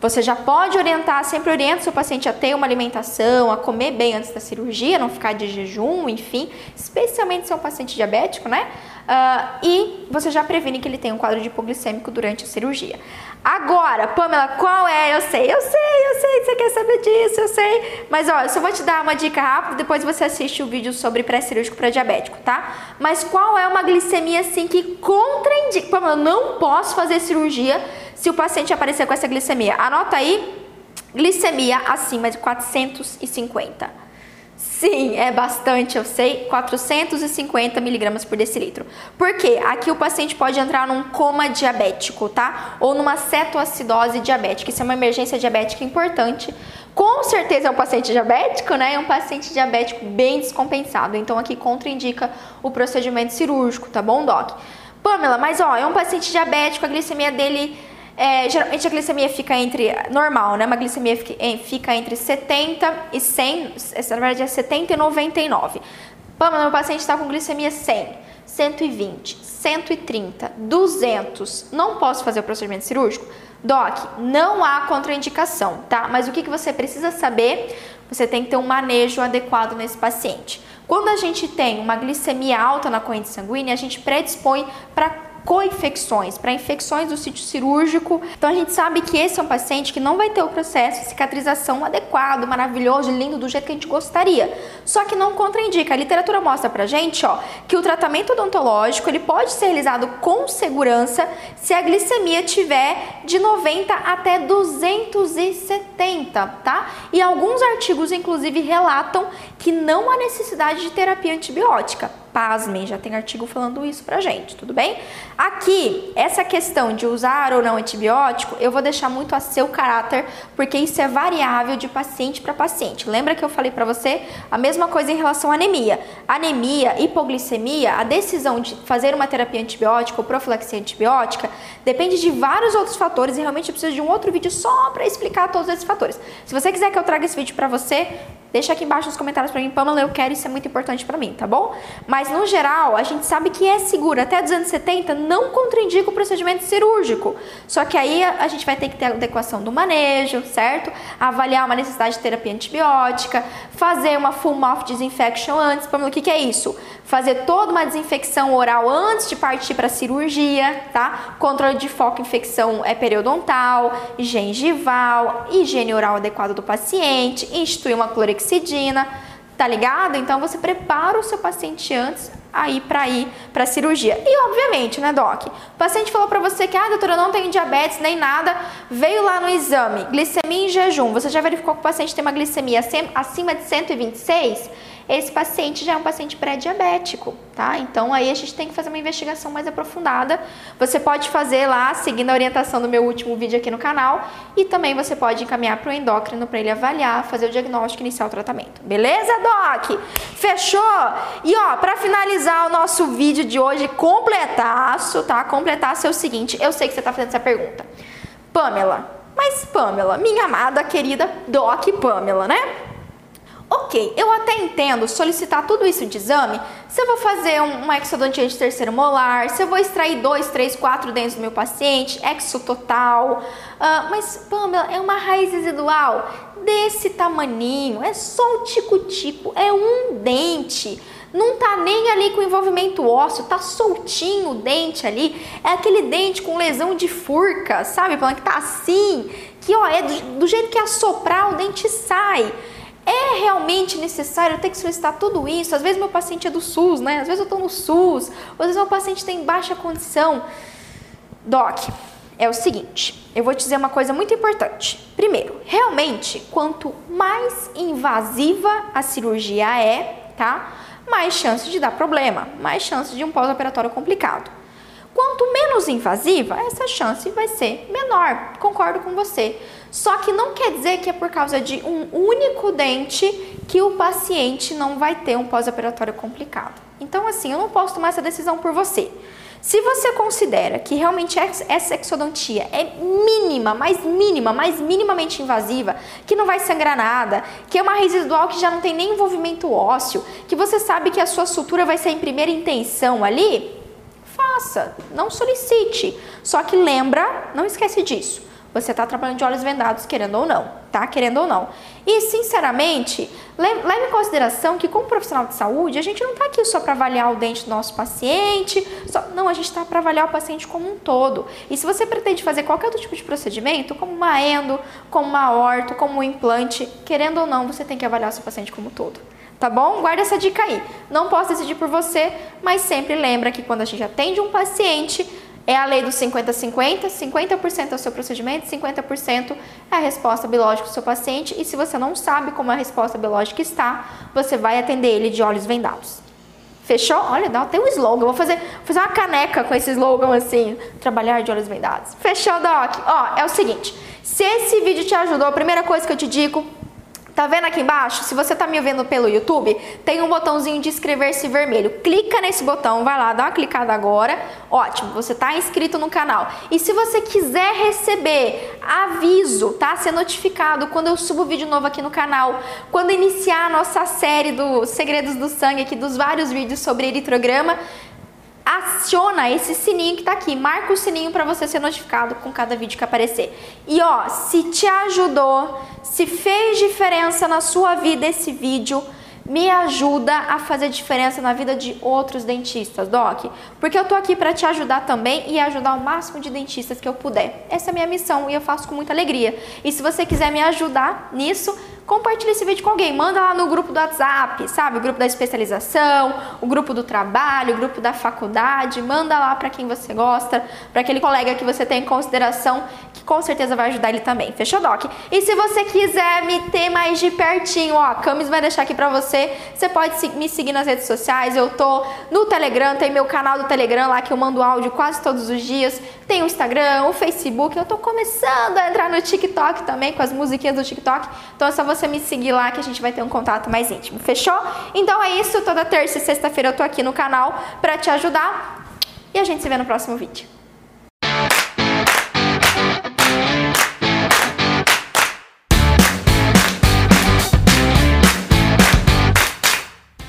Você já pode orientar, sempre orienta o seu paciente a ter uma alimentação, a comer bem antes da cirurgia, não ficar de jejum, enfim, especialmente se é um paciente diabético, né? Uh, e você já previne que ele tem um quadro de hipoglicêmico durante a cirurgia. Agora, Pamela, qual é? Eu sei, eu sei, eu sei você quer saber disso, eu sei. Mas ó, eu só vou te dar uma dica rápida, depois você assiste o vídeo sobre pré-cirúrgico para diabético, tá? Mas qual é uma glicemia assim que contraindica? Pamela, eu não posso fazer cirurgia se o paciente aparecer com essa glicemia. Anota aí, glicemia acima de 450. Sim, é bastante, eu sei, 450 miligramas por decilitro. Por quê? Aqui o paciente pode entrar num coma diabético, tá? Ou numa cetoacidose diabética. Isso é uma emergência diabética importante. Com certeza é um paciente diabético, né? É um paciente diabético bem descompensado. Então aqui contraindica o procedimento cirúrgico, tá bom, Doc? Pamela, mas ó, é um paciente diabético, a glicemia dele é, geralmente a glicemia fica entre, normal, né? Uma glicemia fica entre 70 e 100, na verdade é 70 e 99. Pamela, meu paciente está com glicemia 100, 120, 130, 200. Não posso fazer o procedimento cirúrgico? Doc, não há contraindicação, tá? Mas o que, que você precisa saber? Você tem que ter um manejo adequado nesse paciente. Quando a gente tem uma glicemia alta na corrente sanguínea, a gente predispõe para co-infecções, para infecções do sítio cirúrgico. Então a gente sabe que esse é um paciente que não vai ter o processo de cicatrização adequado, maravilhoso, lindo, do jeito que a gente gostaria. Só que não contraindica. A literatura mostra pra gente, ó, que o tratamento odontológico, ele pode ser realizado com segurança se a glicemia tiver de 90 até 270, tá? E alguns artigos inclusive relatam que não há necessidade de terapia antibiótica. Pasmem, já tem artigo falando isso pra gente, tudo bem? Aqui, essa questão de usar ou não antibiótico, eu vou deixar muito a seu caráter, porque isso é variável de paciente para paciente. Lembra que eu falei para você a mesma coisa em relação à anemia? Anemia, hipoglicemia, a decisão de fazer uma terapia antibiótica ou profilaxia antibiótica depende de vários outros fatores e realmente eu preciso de um outro vídeo só para explicar todos esses fatores. Se você quiser que eu traga esse vídeo para você, Deixa aqui embaixo nos comentários para mim, Pamela, eu quero, isso é muito importante para mim, tá bom? Mas no geral, a gente sabe que é seguro, até 270 não contraindica o procedimento cirúrgico. Só que aí a gente vai ter que ter adequação do manejo, certo? Avaliar uma necessidade de terapia antibiótica, fazer uma full mouth disinfection antes. Pamela, o que, que é isso? Fazer toda uma desinfecção oral antes de partir para a cirurgia, tá? Controle de foco infecção é periodontal, gengival, higiene oral adequada do paciente, instituir uma clorexidina, tá ligado? Então você prepara o seu paciente antes aí para ir para cirurgia. E obviamente, né, doc? O paciente falou para você que, ah, doutora, eu não tenho diabetes nem nada, veio lá no exame, glicemia em jejum. Você já verificou que o paciente tem uma glicemia acima de 126? Esse paciente já é um paciente pré-diabético, tá? Então aí a gente tem que fazer uma investigação mais aprofundada. Você pode fazer lá, seguindo a orientação do meu último vídeo aqui no canal, e também você pode encaminhar para o endócrino para ele avaliar, fazer o diagnóstico e iniciar o tratamento. Beleza, Doc? Fechou? E ó, para finalizar o nosso vídeo de hoje, completaço, tá? Completaço é o seguinte, eu sei que você tá fazendo essa pergunta. Pamela, mas Pamela, minha amada querida Doc Pamela, né? Ok, eu até entendo solicitar tudo isso de exame se eu vou fazer uma exodontia de terceiro molar, se eu vou extrair dois, três, quatro dentes do meu paciente, exo total, uh, mas Pamela, é uma raiz residual desse tamaninho, é só o tico-tico, é um dente não tá nem ali com envolvimento ósseo, tá soltinho o dente ali, é aquele dente com lesão de furca, sabe? Falando que tá assim, que ó, é do, do jeito que assoprar o dente sai. É realmente necessário ter que solicitar tudo isso? Às vezes meu paciente é do SUS, né? Às vezes eu estou no SUS, às vezes meu paciente tem baixa condição. Doc, é o seguinte, eu vou te dizer uma coisa muito importante. Primeiro, realmente, quanto mais invasiva a cirurgia é, tá? Mais chance de dar problema, mais chance de um pós-operatório complicado. Quanto menos invasiva, essa chance vai ser menor. Concordo com você. Só que não quer dizer que é por causa de um único dente que o paciente não vai ter um pós-operatório complicado. Então, assim, eu não posso tomar essa decisão por você. Se você considera que realmente essa exodontia é mínima, mais mínima, mais minimamente invasiva, que não vai sangrar nada, que é uma residual que já não tem nem envolvimento ósseo, que você sabe que a sua sutura vai ser em primeira intenção ali, faça, não solicite. Só que lembra, não esquece disso. Você está trabalhando de olhos vendados, querendo ou não, tá? Querendo ou não. E, sinceramente, leve, em consideração que, como profissional de saúde, a gente não está aqui só para avaliar o dente do nosso paciente, só, não, a gente está para avaliar o paciente como um todo. E se você pretende fazer qualquer outro tipo de procedimento, como uma endo, como uma orto, como um implante, querendo ou não, você tem que avaliar o seu paciente como um todo tá bom? Guarda essa dica aí. Não posso decidir por você, mas sempre lembra que quando a gente atende um paciente, é a lei do 50-50, 50%, é o seu procedimento, 50% é a resposta biológica do seu paciente. E se você não sabe como a resposta biológica está, você vai atender ele de olhos vendados. Fechou? Olha, dá até um slogan. Vou fazer, vou fazer uma caneca com esse slogan assim: trabalhar de olhos vendados. Fechou, Doc? Ó, é o seguinte: se esse vídeo te ajudou, a primeira coisa que eu te digo Tá vendo aqui embaixo? Se você tá me vendo pelo YouTube, tem um botãozinho de inscrever-se vermelho. Clica nesse botão, vai lá, dá uma clicada agora. Ótimo, você tá inscrito no canal. E se você quiser receber aviso, tá? Ser notificado quando eu subo vídeo novo aqui no canal, quando iniciar a nossa série dos Segredos do Sangue aqui, dos vários vídeos sobre eritrograma, aciona esse sininho que tá aqui, marca o sininho para você ser notificado com cada vídeo que aparecer. E ó, se te ajudou, se fez diferença na sua vida esse vídeo, me ajuda a fazer diferença na vida de outros dentistas, Doc. Porque eu tô aqui para te ajudar também e ajudar o máximo de dentistas que eu puder. Essa é a minha missão e eu faço com muita alegria. E se você quiser me ajudar nisso, compartilhe esse vídeo com alguém, manda lá no grupo do WhatsApp, sabe? O grupo da especialização, o grupo do trabalho, o grupo da faculdade, manda lá para quem você gosta, para aquele colega que você tem em consideração, que com certeza vai ajudar ele também. Fechou, Doc? E se você quiser me ter mais de pertinho, ó, a Camis vai deixar aqui para você. Você pode me seguir nas redes sociais. Eu tô no Telegram, tem meu canal do Telegram lá que eu mando áudio quase todos os dias. Tem o Instagram, o Facebook. Eu tô começando a entrar no TikTok também com as musiquinhas do TikTok. Então é só você me seguir lá que a gente vai ter um contato mais íntimo. Fechou? Então é isso. Toda terça e sexta-feira eu tô aqui no canal para te ajudar. E a gente se vê no próximo vídeo.